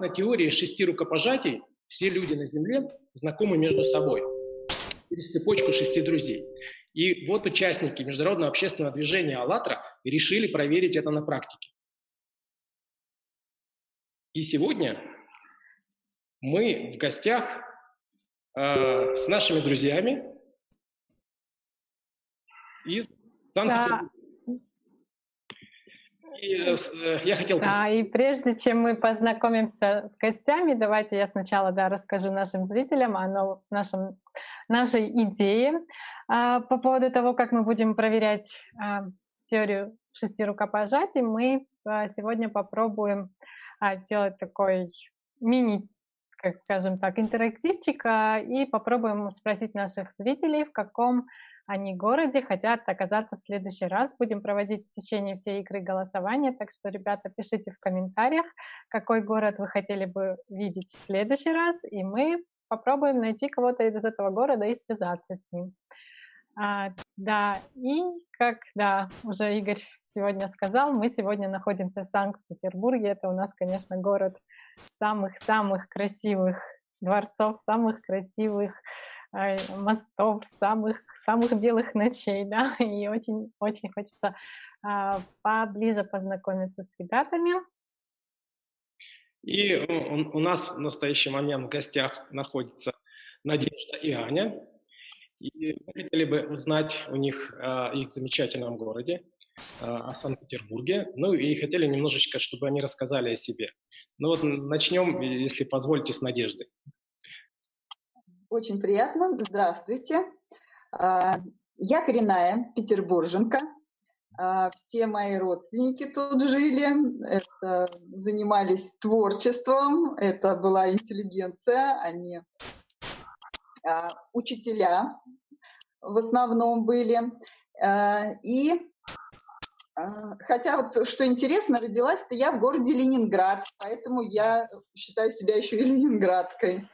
на теории шести рукопожатий все люди на Земле знакомы между собой через цепочку шести друзей. И вот участники международного общественного движения «АЛЛАТРА» решили проверить это на практике. И сегодня мы в гостях э, с нашими друзьями из Санкт-Петербурга. И, э, я хотел... Да, и прежде чем мы познакомимся с гостями, давайте я сначала да, расскажу нашим зрителям о нашем, нашей идее а, по поводу того, как мы будем проверять а, теорию шести рукопожатий. Мы а, сегодня попробуем а, сделать такой мини как скажем так, интерактивчик, и попробуем спросить наших зрителей, в каком они городе хотят оказаться в следующий раз. Будем проводить в течение всей игры голосование, так что, ребята, пишите в комментариях, какой город вы хотели бы видеть в следующий раз, и мы попробуем найти кого-то из этого города и связаться с ним. А, да, и как, да, уже Игорь сегодня сказал, мы сегодня находимся в Санкт-Петербурге. Это у нас, конечно, город самых-самых красивых дворцов, самых красивых мостов, самых самых белых ночей, да, и очень очень хочется э, поближе познакомиться с ребятами. И у, у нас в настоящий момент в гостях находится Надежда и Аня. И мы хотели бы узнать у них о их замечательном городе, о Санкт-Петербурге. Ну и хотели немножечко, чтобы они рассказали о себе. Ну вот начнем, если позволите, с Надежды. Очень приятно. Здравствуйте. А, я коренная петербурженка. А, все мои родственники тут жили, это, занимались творчеством, это была интеллигенция, они а, учителя в основном были. И Хотя вот что интересно, родилась-то я в городе Ленинград, поэтому я считаю себя еще и ленинградкой.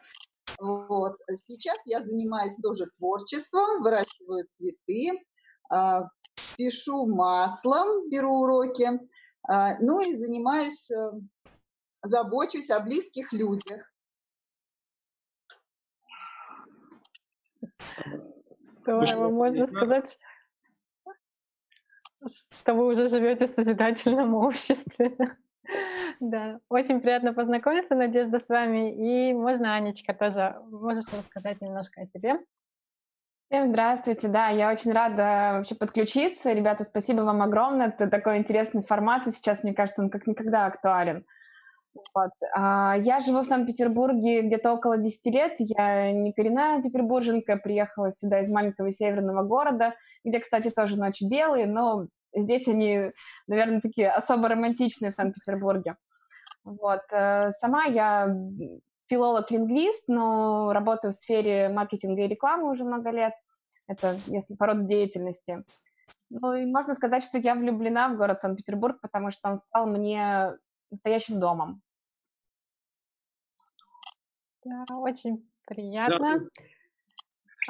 Вот. Сейчас я занимаюсь тоже творчеством, выращиваю цветы, пишу маслом, беру уроки, ну и занимаюсь, э, забочусь о близких людях. Здорово, можно сказать, что вы уже живете в созидательном обществе. Да, очень приятно познакомиться, Надежда, с вами. И можно, Анечка, тоже можете рассказать немножко о себе? Всем здравствуйте, да, я очень рада вообще подключиться. Ребята, спасибо вам огромное. Это такой интересный формат, и сейчас, мне кажется, он как никогда актуален. Вот. А, я живу в Санкт-Петербурге где-то около 10 лет. Я не коренная петербурженка, приехала сюда из маленького северного города, где, кстати, тоже ночь белые, но здесь они, наверное, такие особо романтичные в Санкт-Петербурге. Вот. Э, сама я филолог-лингвист, но работаю в сфере маркетинга и рекламы уже много лет. Это если по роду деятельности. Ну и можно сказать, что я влюблена в город Санкт-Петербург, потому что он стал мне настоящим домом. Да, очень приятно. Да.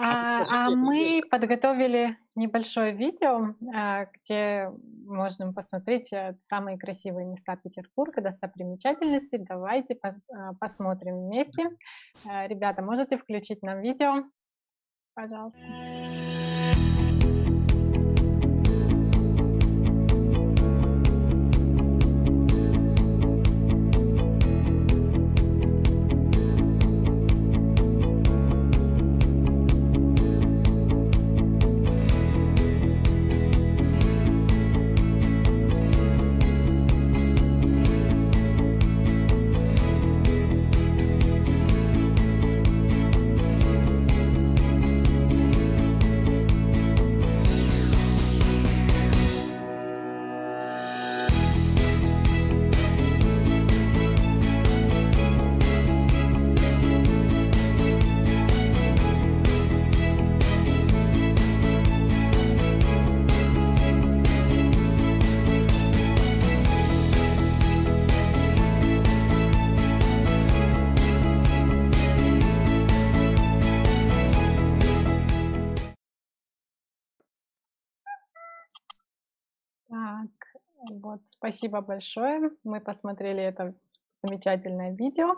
А, а мы подготовили небольшое видео, а, где можно посмотреть э, самые красивые места Петербурга, достопримечательности. Давайте а, посмотрим вместе. Э, ребята, можете включить нам видео? Пожалуйста. Вот, спасибо большое. Мы посмотрели это замечательное видео.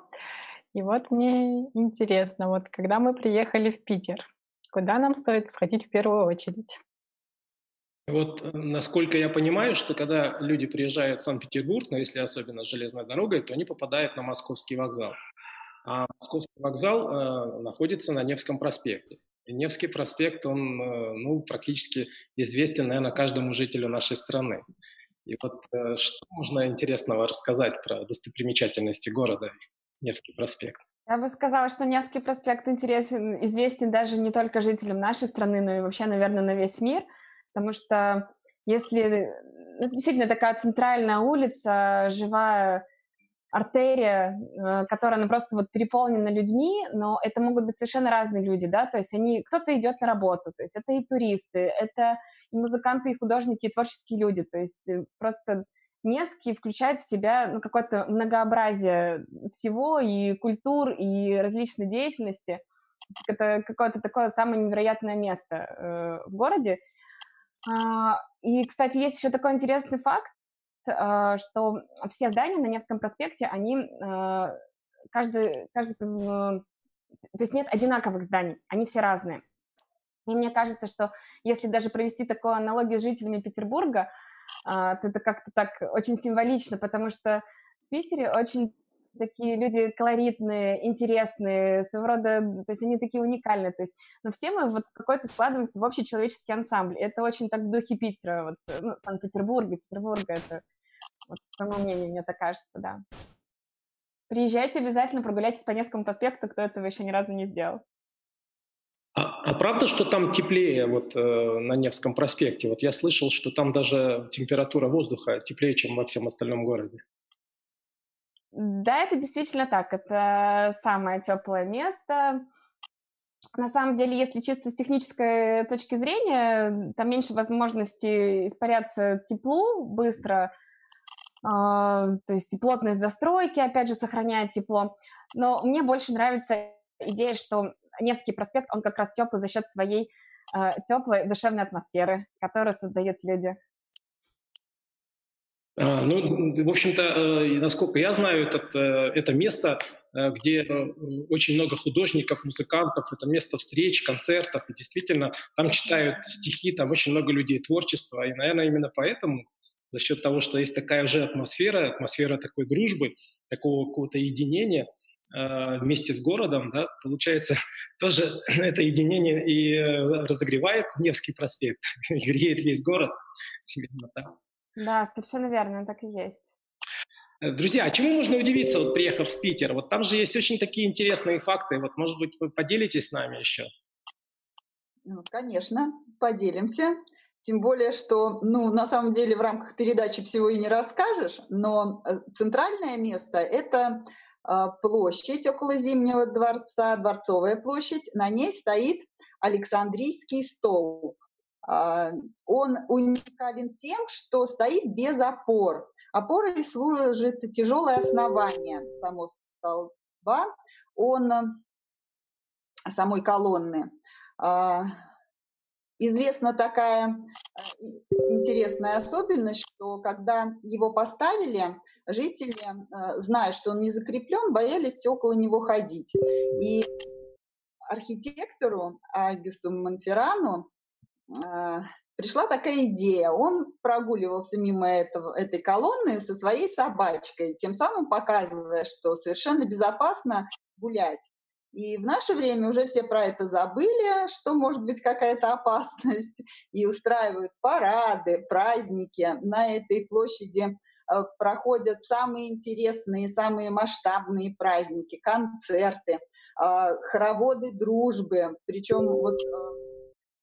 И вот мне интересно, вот когда мы приехали в Питер, куда нам стоит сходить в первую очередь? Вот, э, насколько я понимаю, что когда люди приезжают в Санкт-Петербург, но если особенно железной дорогой, то они попадают на Московский вокзал. А Московский вокзал э, находится на Невском проспекте. И Невский проспект, он э, ну, практически известен, наверное, каждому жителю нашей страны. И вот э, что можно интересного рассказать про достопримечательности города Невский проспект? Я бы сказала, что Невский проспект интересен, известен даже не только жителям нашей страны, но и вообще, наверное, на весь мир – потому что если ну, действительно такая центральная улица, живая артерия, э, которая она просто вот переполнена людьми, но это могут быть совершенно разные люди, да, то есть они, кто-то идет на работу, то есть это и туристы, это музыканты, и художники, и творческие люди, то есть э, просто Невский включает в себя ну, какое-то многообразие всего, и культур, и различной деятельности. Это какое-то такое самое невероятное место э, в городе. А, и, кстати, есть еще такой интересный факт, а, что все здания на Невском проспекте, они а, каждый, каждый, то есть нет одинаковых зданий, они все разные. И мне кажется, что если даже провести такую аналогию с жителями Петербурга, то это как-то так очень символично, потому что в Питере очень такие люди колоритные, интересные, своего рода, то есть они такие уникальные, то есть, но все мы вот какой-то складываемся в общий человеческий ансамбль. Это очень так в духе Питера, вот, ну, Санкт-Петербурга, Петербурга, это, вот, по моему мнению, мне так кажется, да. Приезжайте обязательно, прогуляйтесь по Невскому проспекту, кто этого еще ни разу не сделал. А, а правда, что там теплее вот э, на Невском проспекте? Вот я слышал, что там даже температура воздуха теплее, чем во всем остальном городе. Да, это действительно так. Это самое теплое место. На самом деле, если чисто с технической точки зрения, там меньше возможности испаряться теплу быстро, э, то есть и плотность застройки, опять же, сохраняет тепло. Но мне больше нравится идея, что Невский проспект, он как раз теплый за счет своей э, теплой душевной атмосферы, которую создают люди. А, ну, в общем-то, э, насколько я знаю, этот, э, это место, э, где очень много художников, музыкантов, это место встреч, концертов, и действительно там читают стихи, там очень много людей творчества, и, наверное, именно поэтому за счет того, что есть такая же атмосфера, атмосфера такой дружбы, такого какого-то единения вместе с городом, да, получается, тоже это единение и разогревает Невский проспект, и греет весь город. Да, совершенно верно, так и есть. Э, друзья, а чему можно удивиться, вот приехав в Питер? Вот там же есть очень такие интересные факты. Вот, может быть, вы поделитесь с нами еще? Ну, конечно, поделимся. Тем более, что, ну, на самом деле в рамках передачи всего и не расскажешь, но э, центральное место – это площадь около Зимнего дворца, Дворцовая площадь. На ней стоит Александрийский стол. А, он уникален тем, что стоит без опор. Опорой служит тяжелое основание самого столба, он самой колонны. Известна такая э, интересная особенность, что когда его поставили, жители, э, зная, что он не закреплен, боялись около него ходить. И архитектору Агюсту Монферрану а, пришла такая идея. Он прогуливался мимо этого, этой колонны со своей собачкой, тем самым показывая, что совершенно безопасно гулять. И в наше время уже все про это забыли, что может быть какая-то опасность, и устраивают парады, праздники. На этой площади а, проходят самые интересные, самые масштабные праздники, концерты, а, хороводы дружбы. Причем вот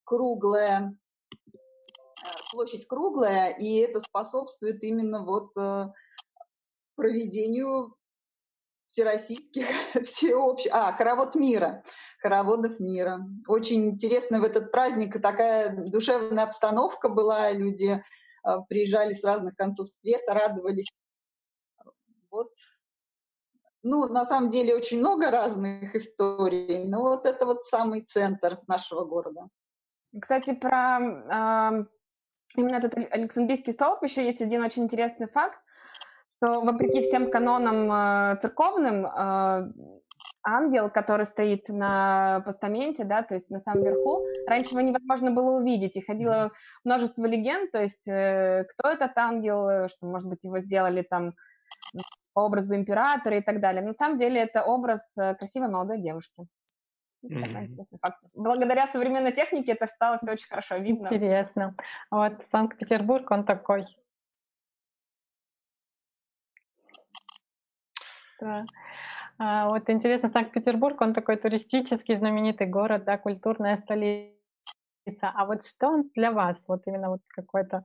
круглая, э, площадь круглая, и это способствует именно вот э, проведению всероссийских, всеобщих, а, хоровод мира, хороводов мира. Очень интересно в этот праздник, такая душевная обстановка была, люди э, приезжали с разных концов света, радовались. Вот. Ну, на самом деле очень много разных историй, но вот это вот самый центр нашего города. Кстати, про э, именно этот Александрийский столб еще есть один очень интересный факт, что вопреки всем канонам э, церковным, э, ангел, который стоит на постаменте, да, то есть на самом верху, раньше его невозможно было увидеть, и ходило множество легенд, то есть э, кто этот ангел, что, может быть, его сделали там по образу императора и так далее. На самом деле это образ красивой молодой девушки. Mm-hmm. Благодаря современной технике это стало все очень хорошо видно. Интересно. Вот Санкт-Петербург, он такой. Да. А, вот интересно, Санкт-Петербург, он такой туристический, знаменитый город, да, культурная столица. А вот что он для вас, вот именно вот какое-то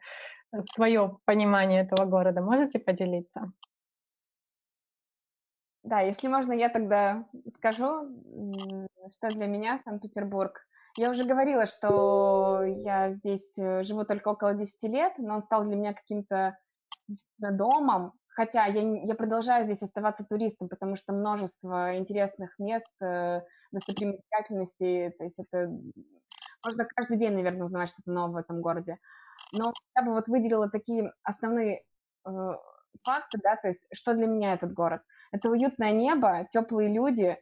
э, свое понимание этого города, можете поделиться? Да, если можно, я тогда скажу, что для меня Санкт-Петербург. Я уже говорила, что я здесь э, живу только около 10 лет, но он стал для меня каким-то домом, хотя я, я продолжаю здесь оставаться туристом, потому что множество интересных мест, э, достопримечательностей, то есть это можно каждый день, наверное, узнавать что-то новое в этом городе. Но я бы вот выделила такие основные э, факты, да, то есть что для меня этот город. Это уютное небо, теплые люди,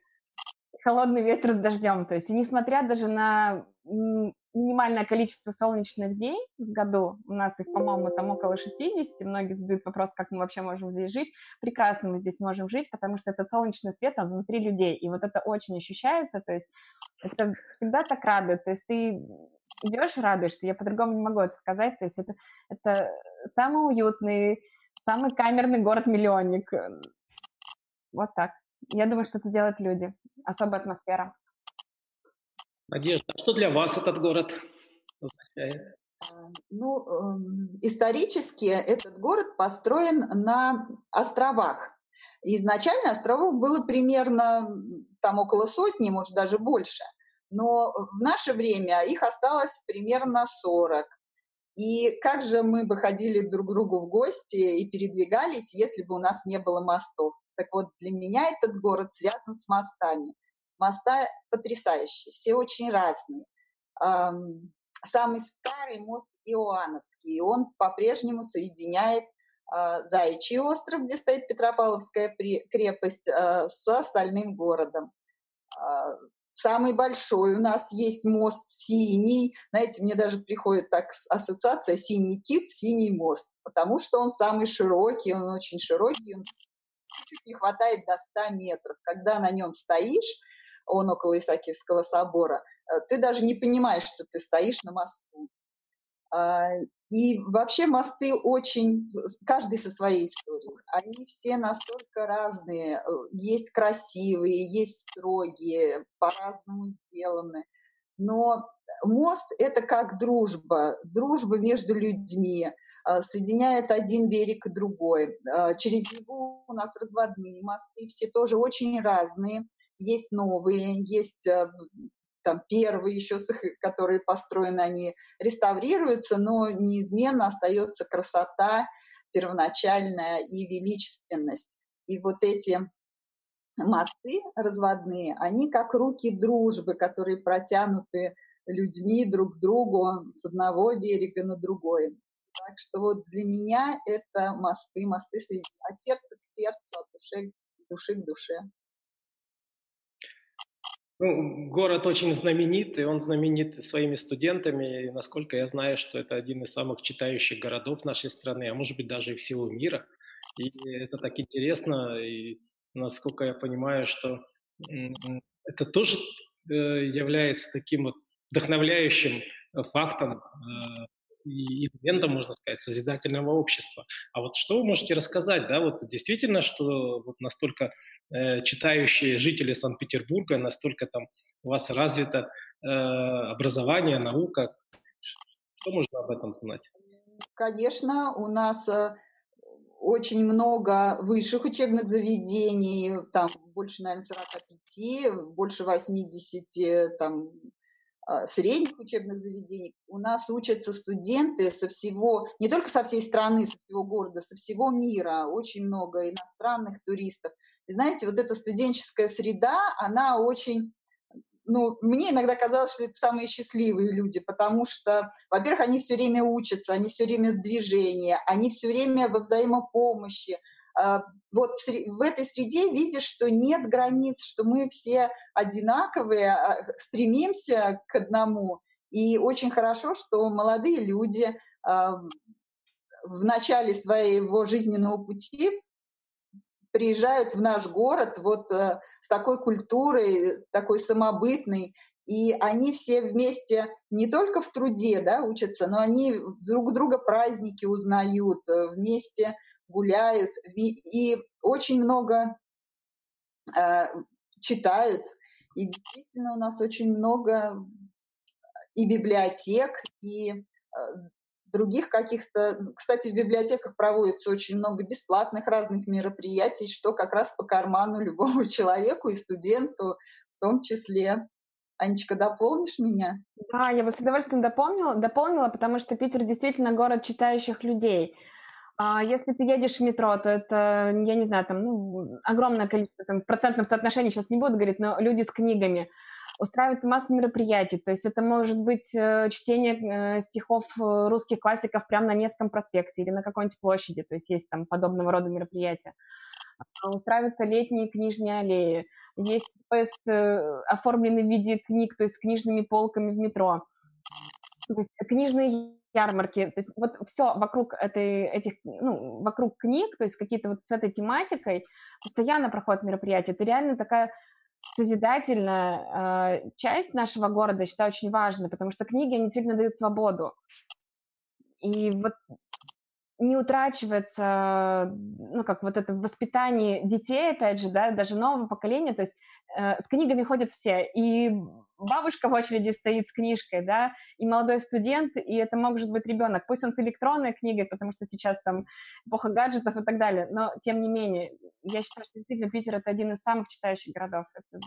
холодный ветер с дождем. То есть, несмотря даже на минимальное количество солнечных дней в году, у нас их, по-моему, там около 60, многие задают вопрос, как мы вообще можем здесь жить. Прекрасно мы здесь можем жить, потому что этот солнечный свет, он внутри людей, и вот это очень ощущается, то есть это всегда так радует, то есть ты идешь и радуешься, я по-другому не могу это сказать, то есть это, это самый уютный, самый камерный город-миллионник, вот так. Я думаю, что это делают люди. Особая атмосфера. Надежда, а что для вас этот город означает? А, ну, эм, исторически этот город построен на островах. Изначально островов было примерно там около сотни, может даже больше. Но в наше время их осталось примерно 40. И как же мы бы ходили друг к другу в гости и передвигались, если бы у нас не было мостов? Так вот, для меня этот город связан с мостами. Моста потрясающие, все очень разные. Самый старый мост Иоанновский, он по-прежнему соединяет а, Заячий остров, где стоит Петропавловская крепость, а, с остальным городом. А, самый большой у нас есть мост синий. Знаете, мне даже приходит так ассоциация синий кит, синий мост, потому что он самый широкий, он очень широкий, он чуть не хватает до 100 метров. Когда на нем стоишь, он около Исаакиевского собора, э, ты даже не понимаешь, что ты стоишь на мосту. А, и вообще мосты очень, каждый со своей историей. Они все настолько разные. Э, есть красивые, есть строгие, по-разному сделаны. Но мост – это как дружба, дружба между людьми, а, соединяет один берег и другой. А, через него у нас разводные мосты, все тоже очень разные. Есть новые, есть а, там первые еще, которые построены, они реставрируются, но неизменно остается красота первоначальная и величественность. И вот эти мосты разводные, они как руки дружбы, которые протянуты людьми друг к другу с одного берега на другой. Так что вот для меня это мосты, мосты от сердца к сердцу, от души, души к душе. Ну, город очень знаменит, он знаменит своими студентами. И, насколько я знаю, что это один из самых читающих городов нашей страны, а может быть даже и всего мира. И это так интересно, и насколько я понимаю, что это тоже э, является таким вот вдохновляющим э, фактом э, и элементом, можно сказать, созидательного общества. А вот что вы можете рассказать, да, вот действительно, что вот настолько читающие жители Санкт-Петербурга, настолько там у вас развито образование, наука, что можно об этом знать? Конечно, у нас очень много высших учебных заведений, там больше, наверное, 45, больше 80 там, а, средних учебных заведений у нас учатся студенты со всего, не только со всей страны, со всего города, со всего мира, очень много иностранных туристов. И знаете, вот эта студенческая среда, она очень ну, мне иногда казалось, что это самые счастливые люди, потому что, во-первых, они все время учатся, они все время в движении, они все время во взаимопомощи, а, вот в этой среде видишь, что нет границ, что мы все одинаковые, а, стремимся к одному. И очень хорошо, что молодые люди в начале своего жизненного пути приезжают в наш город вот э, с такой культурой, такой самобытной, и они все вместе не только в труде да, учатся, но они друг друга праздники узнают, э, вместе гуляют и очень много э, читают. И действительно у нас очень много и библиотек, и э, других каких-то... Кстати, в библиотеках проводится очень много бесплатных разных мероприятий, что как раз по карману любому человеку и студенту в том числе. Анечка, дополнишь меня? Да, я бы с удовольствием дополнила, дополнила, потому что Питер действительно город читающих людей. А если ты едешь в метро, то это, я не знаю, там, ну, огромное количество, там, в процентном соотношении, сейчас не буду говорить, но люди с книгами. Устраивается масса мероприятий, то есть это может быть э, чтение э, стихов э, русских классиков прямо на Невском проспекте или на какой-нибудь площади, то есть есть там подобного рода мероприятия. А устраиваются летние книжные аллеи, есть э, оформленный в виде книг, то есть с книжными полками в метро. То есть книжные ярмарки, то есть вот все вокруг этой, этих, ну, вокруг книг, то есть какие-то вот с этой тематикой постоянно проходят мероприятия. Это реально такая созидательная э, часть нашего города, я считаю, очень важной, потому что книги, они действительно дают свободу. И вот не утрачивается, ну, как вот это воспитание детей, опять же, да, даже нового поколения, то есть э, с книгами ходят все, и бабушка в очереди стоит с книжкой, да, и молодой студент, и это может быть ребенок, пусть он с электронной книгой, потому что сейчас там эпоха гаджетов и так далее, но тем не менее, я считаю, что действительно Питер это один из самых читающих городов. Это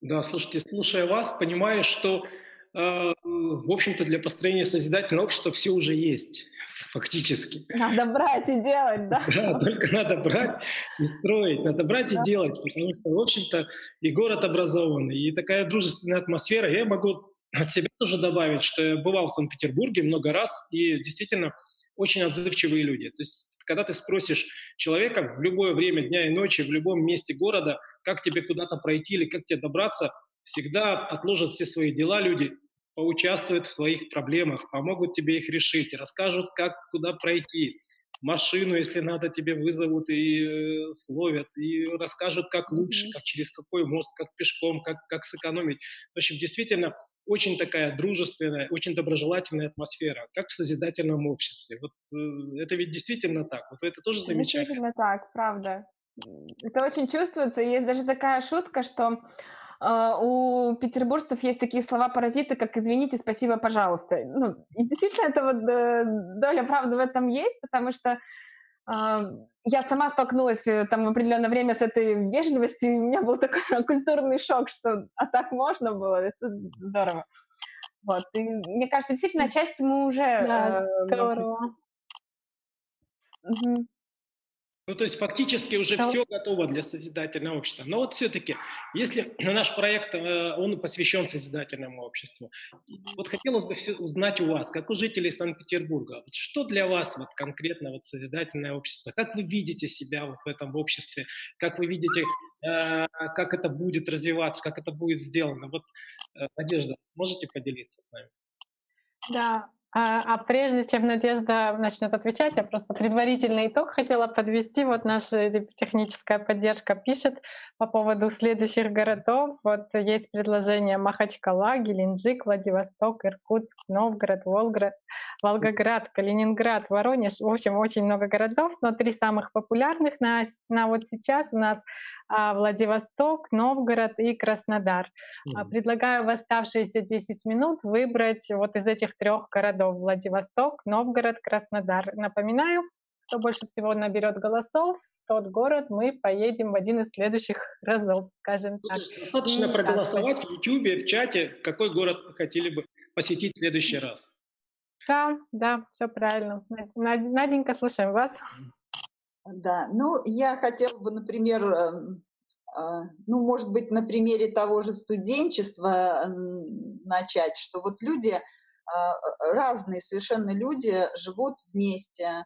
Да, слушайте, слушая вас, понимаю, что в общем-то, для построения созидательного общества все уже есть, фактически. Надо брать и делать, да? Да, только надо брать и строить, надо брать и делать, потому что, в общем-то, и город образованный, и такая дружественная атмосфера. Я могу от себя тоже добавить, что я бывал в Санкт-Петербурге много раз, и действительно очень отзывчивые люди. То есть, когда ты спросишь человека в любое время дня и ночи, в любом месте города, как тебе куда-то пройти или как тебе добраться, всегда отложат все свои дела люди поучаствуют в твоих проблемах, помогут тебе их решить, расскажут, как куда пройти. Машину, если надо, тебе вызовут и э, словят, и расскажут, как лучше, как через какой мост, как пешком, как, как сэкономить. В общем, действительно, очень такая дружественная, очень доброжелательная атмосфера, как в созидательном обществе. Вот э, это ведь действительно так. Вот это тоже замечательно. Действительно так, правда. Это очень чувствуется. Есть даже такая шутка, что у петербуржцев есть такие слова-паразиты, как «извините, спасибо, пожалуйста». Ну, и действительно, это вот э, доля правды в этом есть, потому что а, я сама столкнулась э, там в определенное время с этой вежливостью, и у меня был такой культурный шок, что а так можно было, это здорово. Вот, и мне кажется, действительно, отчасти мы уже... Да, э, здорово. Угу. Ну, то есть фактически уже все готово для созидательного общества. Но вот все-таки, если наш проект, э, он посвящен созидательному обществу, вот хотелось бы узнать у вас, как у жителей Санкт-Петербурга, вот что для вас вот конкретно вот созидательное общество? Как вы видите себя вот в этом обществе? Как вы видите, э, как это будет развиваться, как это будет сделано? Вот, э, Надежда, можете поделиться с нами? Да, а, а прежде чем Надежда начнет отвечать, я просто предварительный итог хотела подвести. Вот наша техническая поддержка пишет по поводу следующих городов. Вот есть предложение Махачкала, Геленджик, Владивосток, Иркутск, Новгород, Волгород, Волгоград, Калининград, Воронеж. В общем, очень много городов, но три самых популярных на, на вот сейчас у нас Владивосток, Новгород и Краснодар. Mm-hmm. Предлагаю в оставшиеся 10 минут выбрать вот из этих трех городов Владивосток, Новгород, Краснодар. Напоминаю, кто больше всего наберет голосов, в тот город мы поедем в один из следующих разов, скажем так. Достаточно проголосовать так, в YouTube, в чате, какой город вы хотели бы посетить в следующий раз. Да, да, все правильно. Наденька, слушаем вас. Да, ну, я хотела бы, например, эм, а, ну, может быть, на примере того же студенчества начать, что вот люди, а, разные совершенно люди живут вместе,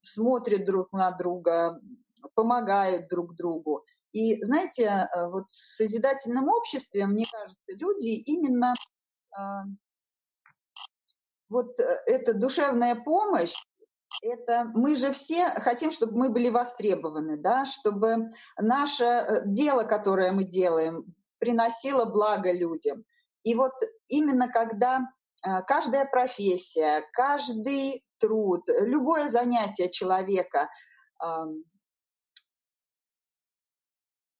смотрят друг на друга, помогают друг другу. И знаете, вот в созидательном обществе, мне кажется, люди именно вот эта душевная помощь, это мы же все хотим, чтобы мы были востребованы, да, чтобы наше э, дело, которое мы делаем, приносило благо людям. И вот именно когда э, каждая профессия, каждый труд, любое занятие человека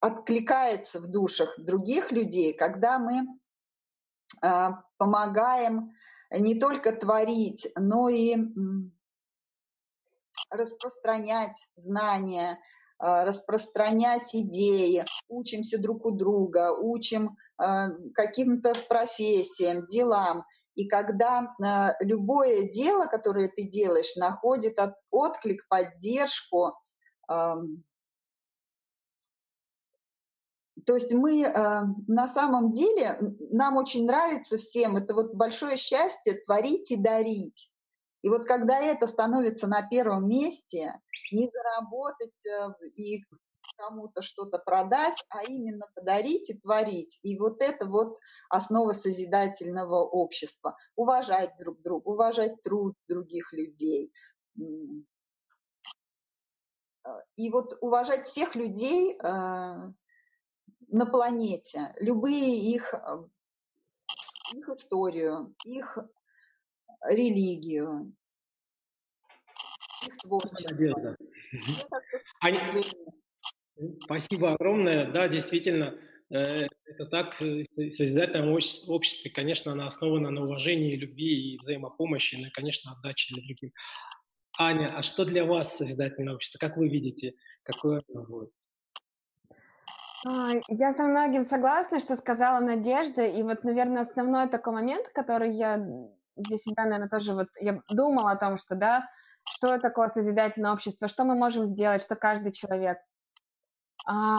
откликается в душах других людей, когда мы э, помогаем не только творить, но и распространять знания, а, распространять идеи, учимся друг у друга, учим а, каким-то профессиям, делам. И когда а, любое дело, которое ты делаешь, находит отклик, поддержку, то есть мы на самом деле, нам очень нравится всем, это вот большое счастье творить и дарить. И вот когда это становится на первом месте, не заработать э, и кому-то что-то продать, а именно подарить и творить. И вот это вот основа созидательного общества. Уважать друг друга, уважать труд других людей. Э, и вот уважать всех людей э, на планете, любые их, их историю, их религию, их творчество. Надежда. Спасибо огромное. Да, действительно, э, это так. Э, созидательное общество, конечно, оно основано на уважении, любви и взаимопомощи, ну и, конечно, отдаче для других. Аня, а что для вас созидательное общество? Как вы видите, какое оно будет? Я со многим согласна, что сказала Надежда. И вот, наверное, основной такой момент, который я для себя, наверное, тоже вот я думала о том, что, да, что такое созидательное общество, что мы можем сделать, что каждый человек. А,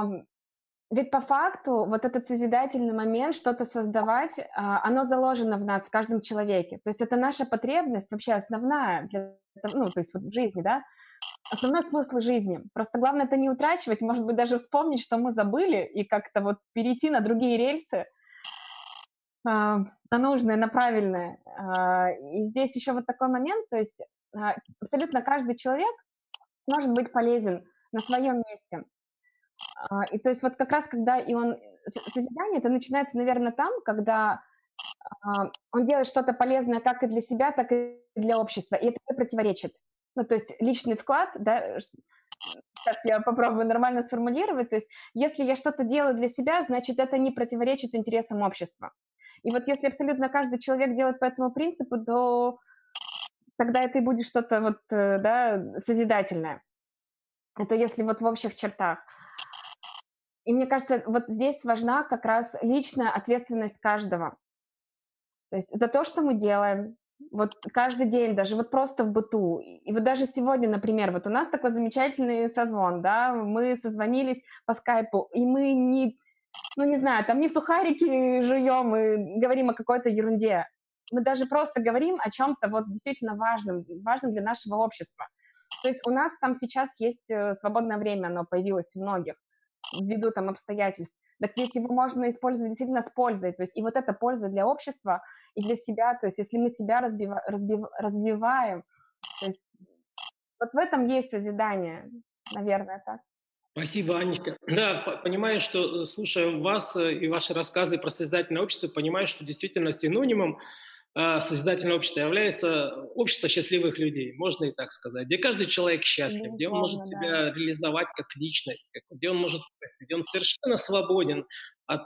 ведь по факту вот этот созидательный момент, что-то создавать, а, оно заложено в нас, в каждом человеке. То есть это наша потребность вообще основная, для, ну, то есть вот в жизни, да, основной смысл жизни. Просто главное это не утрачивать, может быть, даже вспомнить, что мы забыли, и как-то вот перейти на другие рельсы, на нужное, на правильное. А, и здесь еще вот такой момент, то есть а, абсолютно каждый человек может быть полезен на своем месте. И то есть вот как раз когда и он созидание, это начинается, наверное, там, когда он делает что-то полезное как и для себя, так и для общества, и это не противоречит. Ну, то есть личный вклад, да, сейчас я попробую нормально сформулировать, то есть если я что-то делаю для себя, значит, это не противоречит интересам общества. И вот если абсолютно каждый человек делает по этому принципу, то тогда это и будет что-то вот, э, да, созидательное. Это если вот в общих чертах. И мне кажется, вот здесь важна как раз личная ответственность каждого. То есть за то, что мы делаем, вот каждый день, даже вот просто в быту. И вот даже сегодня, например, вот у нас такой замечательный созвон, да, мы созвонились по скайпу, и мы не ну, не знаю, там не сухарики жуем и говорим о какой-то ерунде. Мы даже просто говорим о чем-то вот действительно важном, важном для нашего общества. То есть у нас там сейчас есть э, свободное время, оно появилось у многих ввиду там обстоятельств. Так ведь его можно использовать действительно с пользой. То есть и вот эта польза для общества и для себя. То есть если мы себя разбива, разбив, развиваем, то есть вот в этом есть созидание, наверное, так. Спасибо, Анечка. Да, понимаю, что э, слушая вас э, и ваши рассказы про созидательное общество, понимаю, что действительно синонимом э, созидательного общества является общество счастливых людей, можно и так сказать, где каждый человек счастлив, где он может да. себя реализовать как личность, где он может, где он совершенно свободен от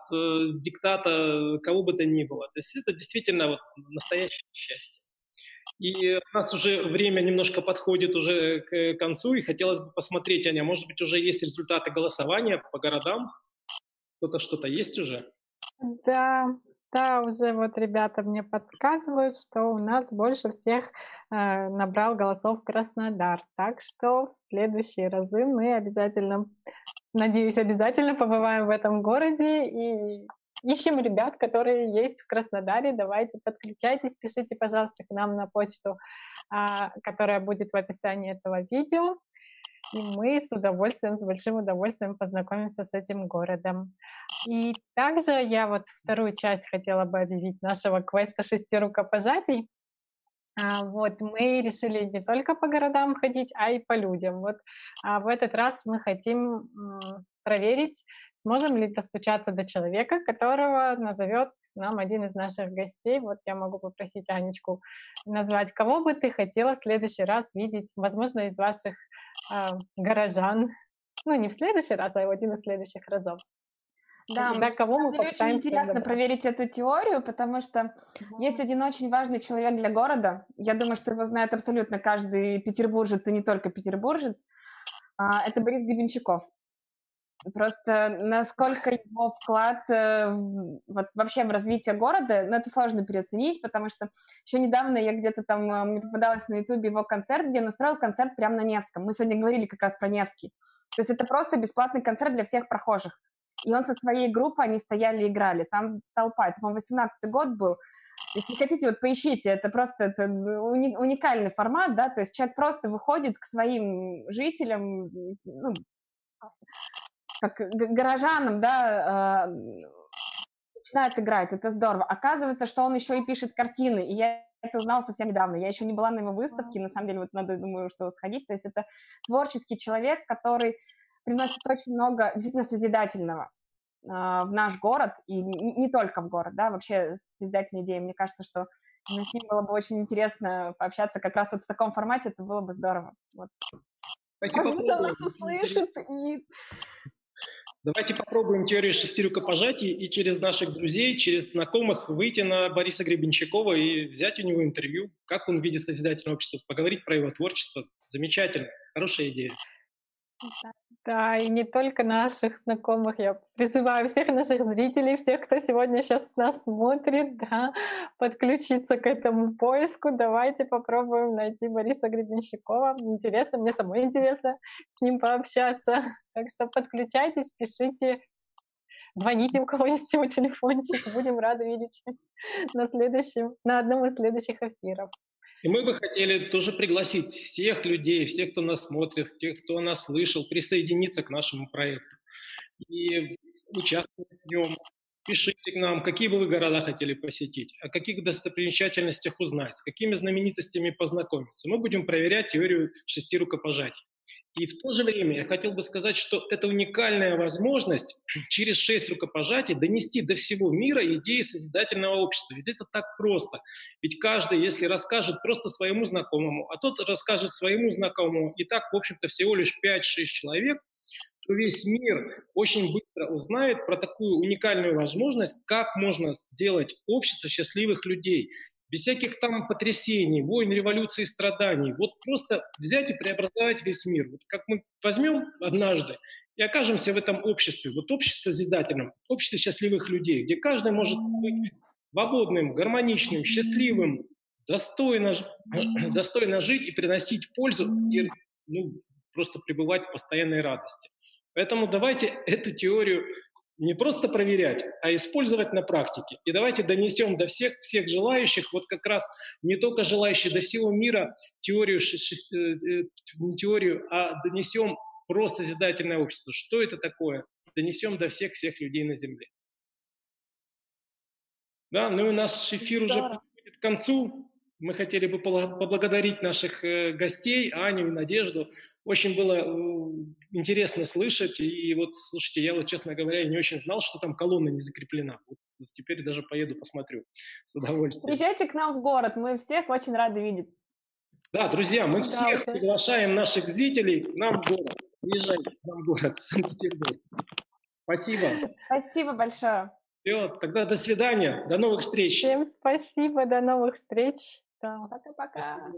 диктата кого бы то ни было. То есть это действительно вот настоящее счастье. И у нас уже время немножко подходит уже к концу, и хотелось бы посмотреть, Аня, может быть, уже есть результаты голосования по городам? Кто-то что-то есть уже? Да, да, уже вот ребята мне подсказывают, что у нас больше всех э, набрал голосов Краснодар. Так что в следующие разы мы обязательно, надеюсь, обязательно побываем в этом городе и ищем ребят, которые есть в Краснодаре. Давайте подключайтесь, пишите, пожалуйста, к нам на почту, а, которая будет в описании этого видео. И мы с удовольствием, с большим удовольствием познакомимся с этим городом. И также я вот вторую часть хотела бы объявить нашего квеста «Шести рукопожатий». А, вот мы решили не только по городам ходить, а и по людям. Вот а в этот раз мы хотим проверить, сможем ли достучаться до человека, которого назовет нам один из наших гостей. Вот я могу попросить Анечку назвать, кого бы ты хотела в следующий раз видеть, возможно, из ваших э, горожан. Ну, не в следующий раз, а в один из следующих разов. Да, Тогда кого мы очень интересно добрать. проверить эту теорию, потому что mm-hmm. есть один очень важный человек для города. Я думаю, что его знает абсолютно каждый петербуржец и не только петербуржец. А, это Борис Гребенщиков. Просто насколько его вклад э, вот, вообще в развитие города, ну, это сложно переоценить, потому что еще недавно я где-то там, э, мне попадалась на ютубе его концерт, где он устроил концерт прямо на Невском. Мы сегодня говорили как раз про Невский. То есть это просто бесплатный концерт для всех прохожих. И он со своей группой, они стояли и играли. Там толпа, это, по-моему, 18 год был. Если хотите, вот поищите, это просто это уни- уникальный формат, да, то есть человек просто выходит к своим жителям, ну, как горожанам, да, э, начинает играть, это здорово. Оказывается, что он еще и пишет картины, и я это узнала совсем недавно. Я еще не была на его выставке, на самом деле, вот надо, думаю, что сходить. То есть это творческий человек, который приносит очень много действительно созидательного э, в наш город, и не, не только в город, да, вообще созидательные идеи. Мне кажется, что с ним было бы очень интересно пообщаться как раз вот в таком формате, это было бы здорово. Вот. Давайте он нас услышит и... Давайте попробуем теорию шести рукопожатий и через наших друзей, через знакомых выйти на Бориса Гребенщикова и взять у него интервью, как он видит созидательное общество, поговорить про его творчество. Замечательно, хорошая идея. Да, и не только наших знакомых. Я призываю всех наших зрителей, всех, кто сегодня сейчас нас смотрит, да, подключиться к этому поиску. Давайте попробуем найти Бориса Гребенщикова. Интересно, мне самой интересно с ним пообщаться. Так что подключайтесь, пишите, звоните, у кого есть его телефончик. Будем рады видеть на следующем, на одном из следующих эфиров. И мы бы хотели тоже пригласить всех людей, всех, кто нас смотрит, тех, кто нас слышал, присоединиться к нашему проекту. И участвовать в нем. Пишите к нам, какие бы вы города хотели посетить, о каких достопримечательностях узнать, с какими знаменитостями познакомиться. Мы будем проверять теорию шести рукопожатий. И в то же время я хотел бы сказать, что это уникальная возможность через шесть рукопожатий донести до всего мира идеи созидательного общества. Ведь это так просто. Ведь каждый, если расскажет просто своему знакомому, а тот расскажет своему знакомому, и так, в общем-то, всего лишь 5-6 человек, то весь мир очень быстро узнает про такую уникальную возможность, как можно сделать общество счастливых людей без всяких там потрясений, войн, революций, страданий. Вот просто взять и преобразовать весь мир. Вот как мы возьмем однажды и окажемся в этом обществе, вот обществе созидательном, обществе счастливых людей, где каждый может быть свободным, гармоничным, счастливым, достойно, достойно жить и приносить пользу, и ну, просто пребывать в постоянной радости. Поэтому давайте эту теорию не просто проверять, а использовать на практике. И давайте донесем до всех, всех желающих, вот как раз не только желающие до всего мира теорию, э, э, не теорию, а донесем про созидательное общество. Что это такое? Донесем до всех-всех людей на Земле. Да, ну и наш эфир уже подходит к концу. Мы хотели бы поблагодарить наших э, гостей, Аню и Надежду. Очень было интересно слышать. И вот, слушайте, я вот, честно говоря, не очень знал, что там колонна не закреплена. Вот, теперь даже поеду посмотрю с удовольствием. Приезжайте к нам в город, мы всех очень рады видеть. Да, друзья, мы всех да, приглашаем наших зрителей к нам в город. Приезжайте к нам в город, в Санкт-Петербург. Спасибо. Спасибо большое. Все, тогда до свидания, до новых встреч. Всем спасибо, до новых встреч. Пока-пока.